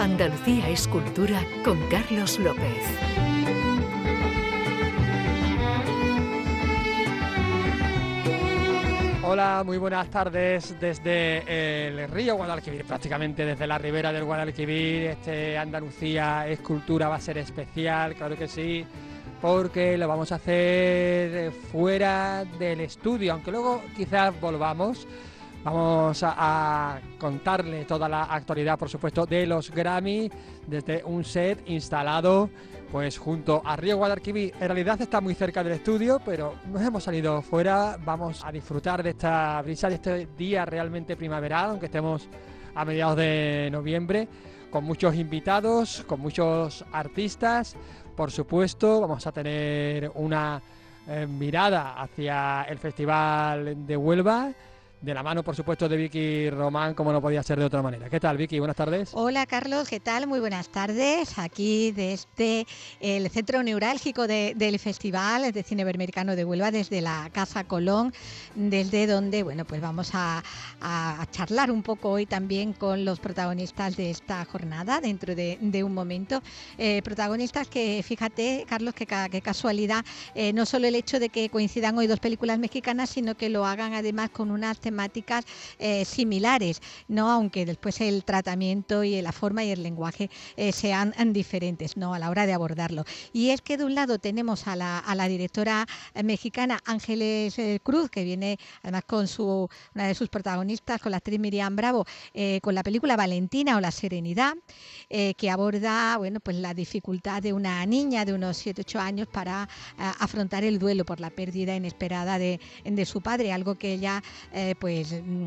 Andalucía Escultura con Carlos López. Hola, muy buenas tardes desde el río Guadalquivir, prácticamente desde la ribera del Guadalquivir. Este Andalucía Escultura va a ser especial, claro que sí, porque lo vamos a hacer fuera del estudio, aunque luego quizás volvamos. Vamos a, contarle toda la actualidad, por supuesto, de los Grammy desde un set instalado pues junto a Río Guadalquivir. En realidad está muy cerca del estudio, pero nos hemos salido fuera. Vamos a disfrutar de esta brisa, de este día realmente primaveral, aunque estemos a mediados de noviembre, con muchos invitados, con muchos artistas. Por supuesto, vamos a tener una eh, mirada hacia el Festival de Huelva de la mano, por supuesto, de Vicky Román, como no podía ser de otra manera. ¿Qué tal, Vicky? Buenas tardes. Hola, Carlos, ¿qué tal? Muy buenas tardes. Aquí desde el centro neurálgico del Festival de Cine Iberoamericano de Huelva, desde la Casa Colón, desde donde, bueno, pues vamos a, charlar un poco hoy también con los protagonistas de esta jornada, dentro de, un momento. Eh, protagonistas que, fíjate, Carlos, que, casualidad, eh, no solo el hecho de que coincidan hoy dos películas mexicanas, sino que lo hagan además con unas temáticas eh, similares, ¿no? aunque después el tratamiento y la forma y el lenguaje eh, sean diferentes ¿no? a la hora de abordarlo. Y es que de un lado tenemos a la, directora mexicana Ángeles eh, Cruz, que viene además con su, una de sus protagonistas, con la actriz Miriam Bravo, con la película Valentina o La Serenidad, que aborda bueno, pues la dificultad de una niña de unos 7-8 años para afrontar el duelo por la pérdida inesperada de su padre, algo que ella pues mm,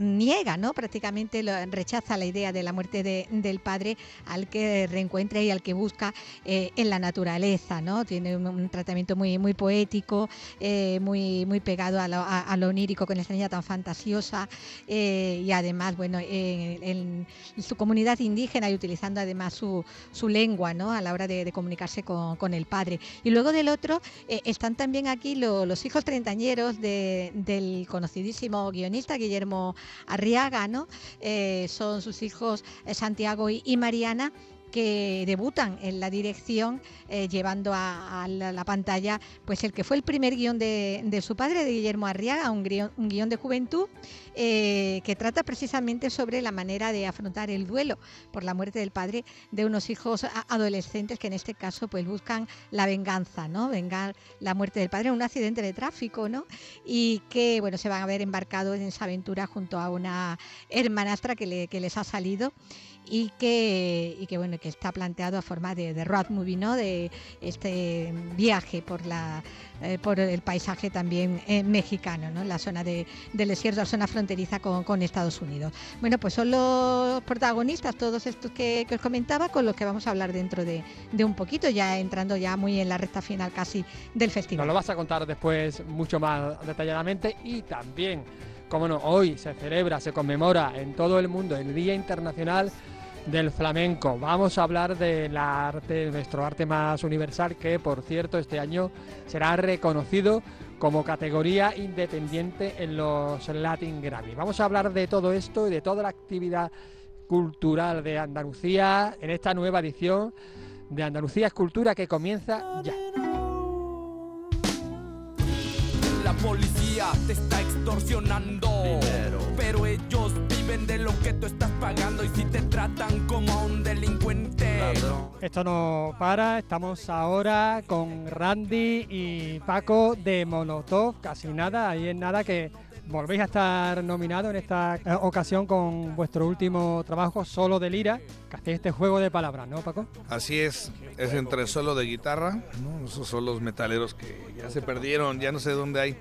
niega, ¿no? Prácticamente rechaza la idea de la muerte del padre al que reencuentra y al que busca eh, en la naturaleza, ¿no? Tiene un, tratamiento muy, muy poético, eh, muy, muy pegado a lo, onírico con esta niña tan fantasiosa eh, y además, bueno, en, su comunidad indígena y utilizando además su, lengua, ¿no? A la hora de, comunicarse con, el padre. Y luego del otro están también aquí los hijos treintañeros del conocidísimo guionista Guillermo Arriaga, ¿no? Eh, son sus hijos eh, Santiago y Mariana que debutan en la dirección eh, llevando a, la, pantalla pues el que fue el primer guion de, su padre, de Guillermo Arriaga, un guion, un guion de juventud eh, que trata precisamente sobre la manera de afrontar el duelo por la muerte del padre de unos hijos adolescentes que en este caso pues buscan la venganza, ¿no? Vengar la muerte del padre en un accidente de tráfico, ¿no? Y que bueno se van a ver embarcados en esa aventura junto a una hermanastra que, que les ha salido y que, y que bueno que está planteado a forma de, road movie, ¿no? De este viaje por la eh, por el paisaje también eh, mexicano, ¿no? La zona de, del desierto, la zona fronteriza con, con, Estados Unidos. Bueno, pues son los protagonistas, todos estos que, que os comentaba, con los que vamos a hablar dentro de, de, un poquito, ya entrando ya muy en la recta final casi del festival. Nos lo vas a contar después mucho más detalladamente y también, como no, hoy se celebra, se conmemora en todo el mundo el Día Internacional del flamenco. Vamos a hablar del arte, nuestro arte más universal, que por cierto este año será reconocido como categoría independiente en los Latin Grammy. Vamos a hablar de todo esto y de toda la actividad cultural de Andalucía en esta nueva edición de Andalucía Escultura que comienza ya. La policía te está extorsionando, ellos de lo que tú estás pagando y si te tratan como un delincuente. Esto no para, estamos ahora con Randy y Paco de Monotov, casi nada, ahí en nada que volvéis a estar nominado en esta eh, ocasión con vuestro último trabajo, Solo de Lira, que hacéis este juego de palabras, ¿no, Paco? Así es, es entre solo de guitarra, esos son los metaleros que ya se perdieron, ya no sé dónde hay,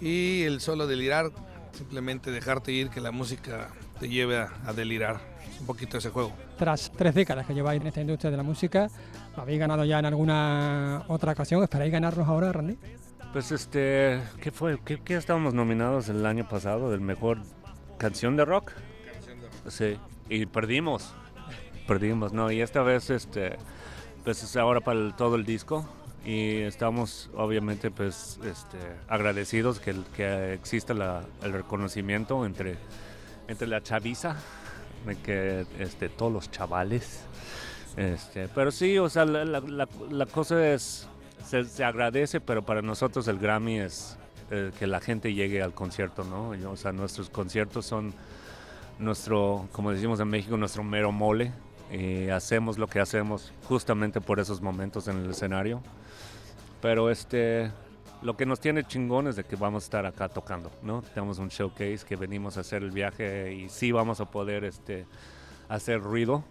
y el solo de lirar simplemente dejarte ir, que la música te lleve a, delirar. un poquito ese juego. Tras tres décadas que lleváis en esta industria de la música, habéis ganado ya en alguna otra ocasión. ¿Esperáis ganarnos ahora, Randy? Pues este, ¿qué fue? ¿Qué, estábamos nominados el año pasado del mejor canción de rock? Canción de rock. Sí, y perdimos. Perdimos, ¿no? Y esta vez, este, pues es ahora para todo el disco y estamos obviamente pues este, agradecidos que, que exista el reconocimiento entre, entre la chaviza de que este, todos los chavales. Este, pero sí, o sea, la, la- la- la cosa es, se, se agradece, pero para nosotros el Grammy es eh, que la gente llegue al concierto, ¿no? O sea, nuestros conciertos son nuestro, como decimos en México, nuestro mero mole. Y hacemos lo que hacemos justamente por esos momentos en el escenario. Pero este, lo que nos tiene chingón es de que vamos a estar acá tocando, ¿no? Tenemos un showcase que venimos a hacer el viaje y sí vamos a poder este, hacer ruido.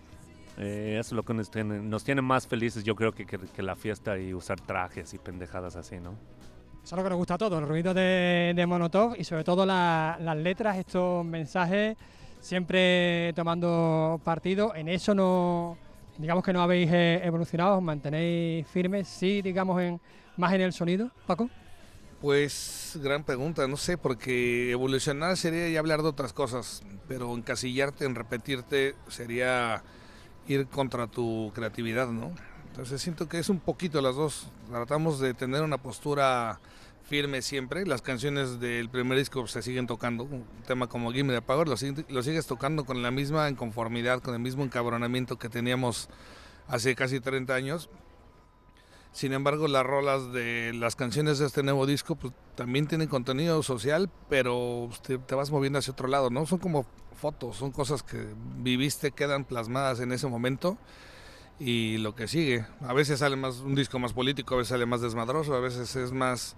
Eh, eso es lo que nos tiene, nos tiene más felices, yo creo, que, que, que la fiesta y usar trajes y pendejadas así, ¿no? Eso es lo que nos gusta a todos, el ruido de, de y sobre todo la- las letras, estos mensajes, siempre tomando partido. En eso no, digamos que no habéis eh, evolucionado, os mantenéis firmes, sí, digamos, en, más en el sonido, Paco. Pues gran pregunta, no sé, porque evolucionar sería ya hablar de otras cosas, pero encasillarte en repetirte sería ir contra tu creatividad, ¿no? Entonces siento que es un poquito las dos. Tratamos de tener una postura firme siempre. Las canciones del primer disco se siguen tocando. Un tema como Gimme the Power lo, sig- lo sigues tocando con la misma inconformidad, con el mismo encabronamiento que teníamos hace casi 30 años. Sin embargo, las rolas de las canciones de este nuevo disco pues, también tienen contenido social, pero te, te vas moviendo hacia otro lado, ¿no? Son como fotos, son cosas que viviste, quedan plasmadas en ese momento y lo que sigue. A veces sale más un disco más político, a veces sale más desmadroso, a veces es más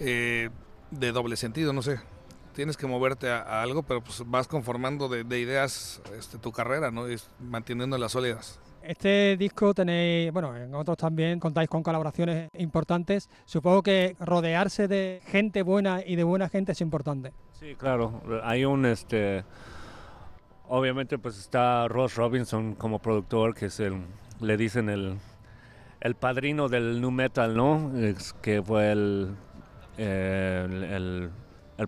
eh, de doble sentido, no sé. Tienes que moverte a, a algo, pero pues vas conformando de, de ideas este, tu carrera, ¿no? Y manteniéndolas sólidas. Este disco tenéis, bueno, en otros también contáis con colaboraciones importantes. Supongo que rodearse de gente buena y de buena gente es importante. Sí, claro. Hay un, este, obviamente pues está Ross Robinson como productor, que es el, le dicen el, el padrino del nu metal, ¿no? Es que fue el, el,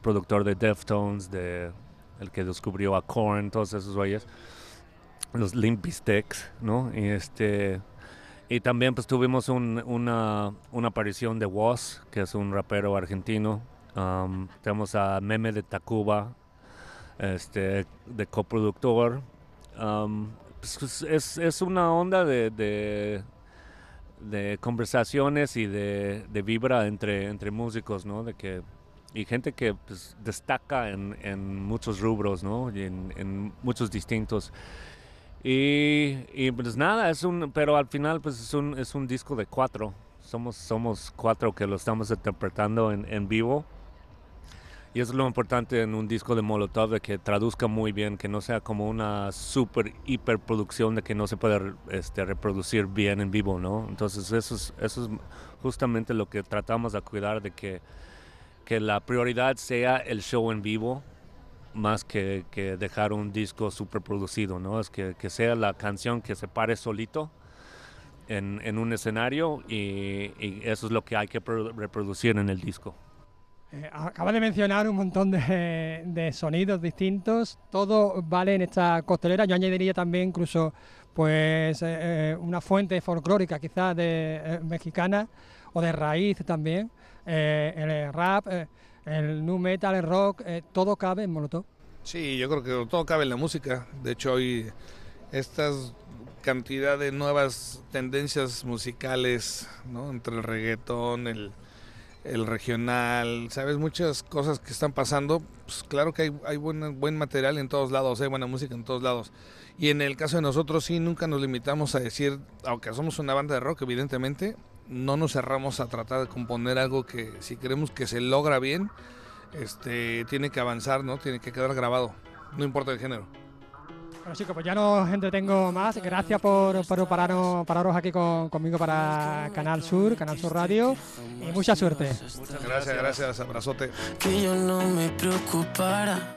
productor de Deftones, de, el que descubrió a Korn, todos esos güeyes, los Limp ¿no? Y este... Y también pues tuvimos un- una, una aparición de Woz, que es un rapero argentino. Um, tenemos a Meme de Tacuba, este, de coproductor. Um, pues, es, es una onda de, de conversaciones y de, de vibra entre, entre músicos, ¿no? De que, y gente que pues, destaca en, en muchos rubros, ¿no? Y en, en muchos distintos. Y, y, pues nada, es un, pero al final pues es un, es un disco de cuatro. Somos, somos cuatro que lo estamos interpretando en, en vivo. Y eso es lo importante en un disco de Molotov, de que traduzca muy bien, que no sea como una super hiperproducción de que no se puede este, reproducir bien en vivo, ¿no? Entonces eso es, eso es justamente lo que tratamos de cuidar, de que, que la prioridad sea el show en vivo, más que, que dejar un disco super producido, ¿no? Es que, que sea la canción que se pare solito en, en un escenario y, y eso es lo que hay que pro- reproducir en el disco. Eh, acaba de mencionar un montón de, sonidos distintos, todo vale en esta costelera. Yo añadiría también incluso pues eh, eh, una fuente folclórica quizás de eh, mexicana o de raíz también. El rap, el nu metal, el rock, todo cabe en Molotov. Sí, yo creo que todo cabe en la música. De hecho, hoy estas cantidad de nuevas tendencias musicales, ¿no? Entre el reggaetón, el, el regional, ¿sabes? Muchas cosas que están pasando. Pues claro que hay, hay buen, buen material en todos lados, hay buena música en todos lados. Y en el caso de nosotros sí, nunca nos limitamos a decir, aunque somos una banda de rock, evidentemente, no nos cerramos a tratar de componer algo que si queremos que se logra bien, este, tiene que avanzar, ¿no? Tiene que quedar grabado, no importa el género. Bueno chicos, pues ya no os entretengo más. Gracias por, por pararos, pararos aquí con- conmigo para Canal Sur, Canal Sur Radio y mucha suerte. Gracias, gracias, abrazote. que yo no me preocupara,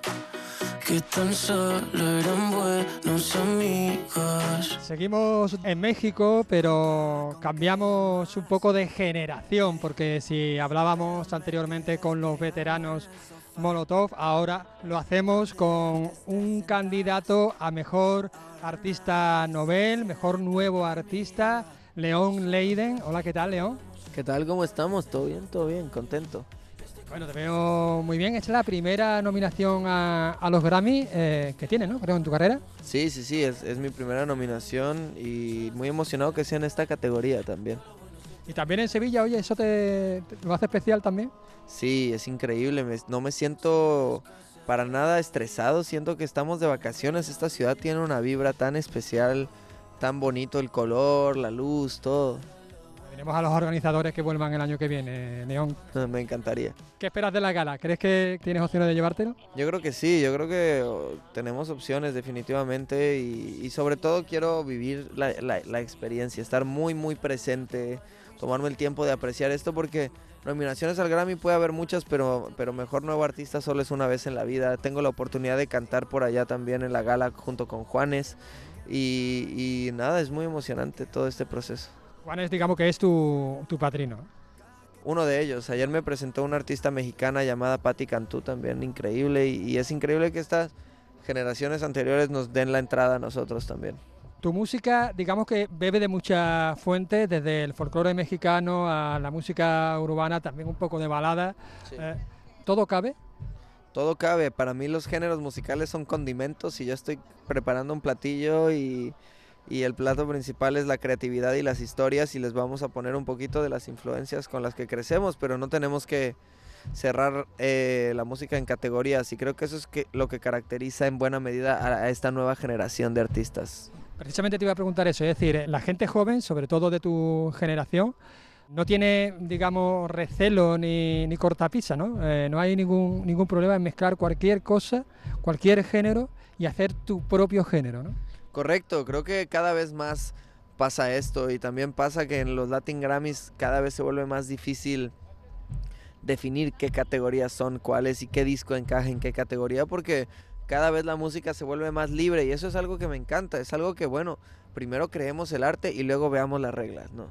que tan solo eran buenos amigos. Seguimos en México, pero cambiamos un poco de generación, porque si hablábamos anteriormente con los veteranos Molotov, ahora lo hacemos con un candidato a mejor artista novel, mejor nuevo artista, León Leiden. Hola, ¿qué tal, León? ¿Qué tal? ¿Cómo estamos? ¿Todo bien? ¿Todo bien? ¿Contento? Bueno, te veo muy bien. Esta es la primera nominación a, a los Grammy eh, que tienes, ¿no? Creo en tu carrera. Sí, sí, sí, es, es mi primera nominación y muy emocionado que sea en esta categoría también. Y también en Sevilla, oye, ¿eso te, te lo hace especial también? Sí, es increíble, me- no me siento para nada estresado, siento que estamos de vacaciones, esta ciudad tiene una vibra tan especial, tan bonito el color, la luz, todo. Tenemos a los organizadores que vuelvan el año que viene, Neón. Me encantaría. ¿Qué esperas de la gala? ¿Crees que tienes opciones de llevártelo? Yo creo que sí, yo creo que oh, tenemos opciones definitivamente y, y sobre todo quiero vivir la, la- la experiencia, estar muy muy presente, tomarme el tiempo de apreciar esto porque nominaciones al Grammy puede haber muchas, pero, pero mejor nuevo artista solo es una vez en la vida. Tengo la oportunidad de cantar por allá también en la gala junto con Juanes y, y nada, es muy emocionante todo este proceso. Juanes, digamos que es tu, tu padrino. Uno de ellos. Ayer me presentó una artista mexicana llamada Patti Cantú, también increíble. Y, y es increíble que estas generaciones anteriores nos den la entrada a nosotros también. Tu música, digamos que bebe de muchas fuentes, desde el folclore mexicano a la música urbana, también un poco de balada. Sí. Eh, ¿Todo cabe? Todo cabe. Para mí los géneros musicales son condimentos y yo estoy preparando un platillo y, y el plato principal es la creatividad y las historias y les vamos a poner un poquito de las influencias con las que crecemos, pero no tenemos que cerrar eh, la música en categorías y creo que eso es que, lo que caracteriza en buena medida a- a esta nueva generación de artistas. Precisamente te iba a preguntar eso, es decir, la gente joven, sobre todo de tu generación, no tiene, digamos, recelo ni, ni cortapisa, ¿no? Eh, no hay ningún, ningún problema en mezclar cualquier cosa, cualquier género y hacer tu propio género, ¿no? Correcto, creo que cada vez más pasa esto y también pasa que en los Latin Grammys cada vez se vuelve más difícil definir qué categorías son cuáles y qué disco encaja en qué categoría porque cada vez la música se vuelve más libre y eso es algo que me encanta, es algo que bueno, primero creemos el arte y luego veamos las reglas, ¿no?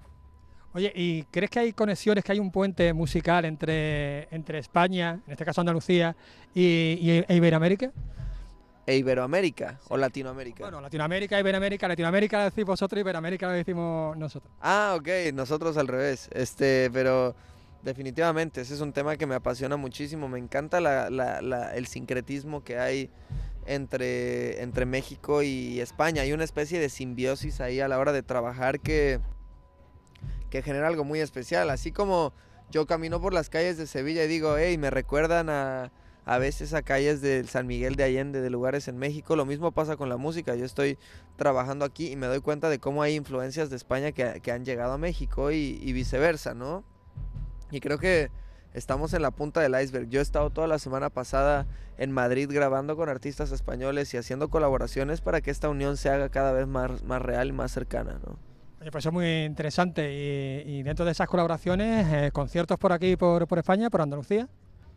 Oye, ¿y crees que hay conexiones, que hay un puente musical entre, entre España, en este caso Andalucía, y, y- e Iberoamérica? E Iberoamérica o Latinoamérica. Bueno, Latinoamérica, Iberoamérica, Latinoamérica lo decís vosotros, Iberoamérica lo decimos nosotros. Ah, ok, nosotros al revés. Este, pero definitivamente ese es un tema que me apasiona muchísimo. Me encanta la- la- la- el sincretismo que hay entre, entre México y España. Hay una especie de simbiosis ahí a la hora de trabajar que, que genera algo muy especial. Así como yo camino por las calles de Sevilla y digo, hey, me recuerdan a, a veces a calles de San Miguel de Allende, de lugares en México. Lo mismo pasa con la música. Yo estoy trabajando aquí y me doy cuenta de cómo hay influencias de España que, que han llegado a México y, y viceversa, ¿no? Y creo que estamos en la punta del iceberg. Yo he estado toda la semana pasada en Madrid grabando con artistas españoles y haciendo colaboraciones para que esta unión se haga cada vez más, más real y más cercana, ¿no? Oye, pues es muy interesante. Y, y dentro de esas colaboraciones, eh, conciertos por aquí, por, por España, por Andalucía.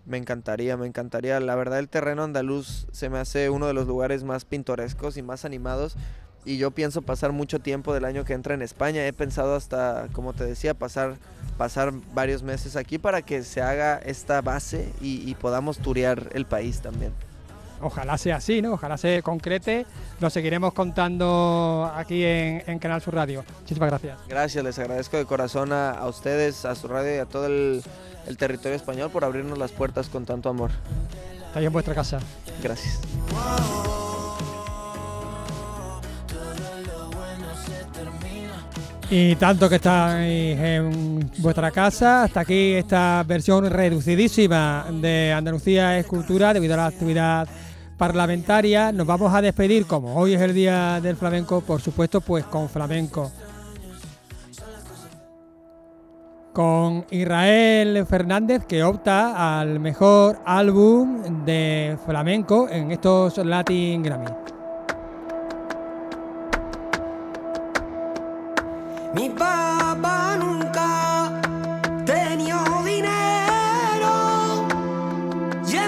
Me encantaría, me encantaría. La verdad el terreno andaluz se me hace uno de los lugares más pintorescos y más animados. Y yo pienso pasar mucho tiempo del año que entra en España. He pensado hasta, como te decía, pasar, pasar varios meses aquí para que se haga esta base y, y podamos turear el país también. Ojalá sea así, ¿no? Ojalá se concrete. Lo seguiremos contando aquí en, en Canal Sur Radio. Muchísimas gracias. Gracias, les agradezco de corazón a, a ustedes, a su radio y a todo el, el territorio español por abrirnos las puertas con tanto amor. Estáis en vuestra casa. Gracias. Y tanto que estáis en vuestra casa, hasta aquí esta versión reducidísima de Andalucía Escultura debido a la actividad parlamentaria. Nos vamos a despedir, como hoy es el Día del Flamenco, por supuesto, pues con flamenco. Con Israel Fernández, que opta al mejor álbum de flamenco en estos Latin Grammy. Mi papá nunca tenía dinero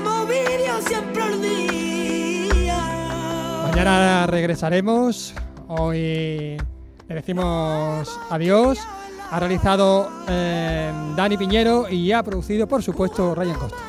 movilio siempre el día. Mañana regresaremos. Hoy le decimos adiós. Ha realizado eh, Dani Piñero y ha producido, por supuesto, Ryan Costa.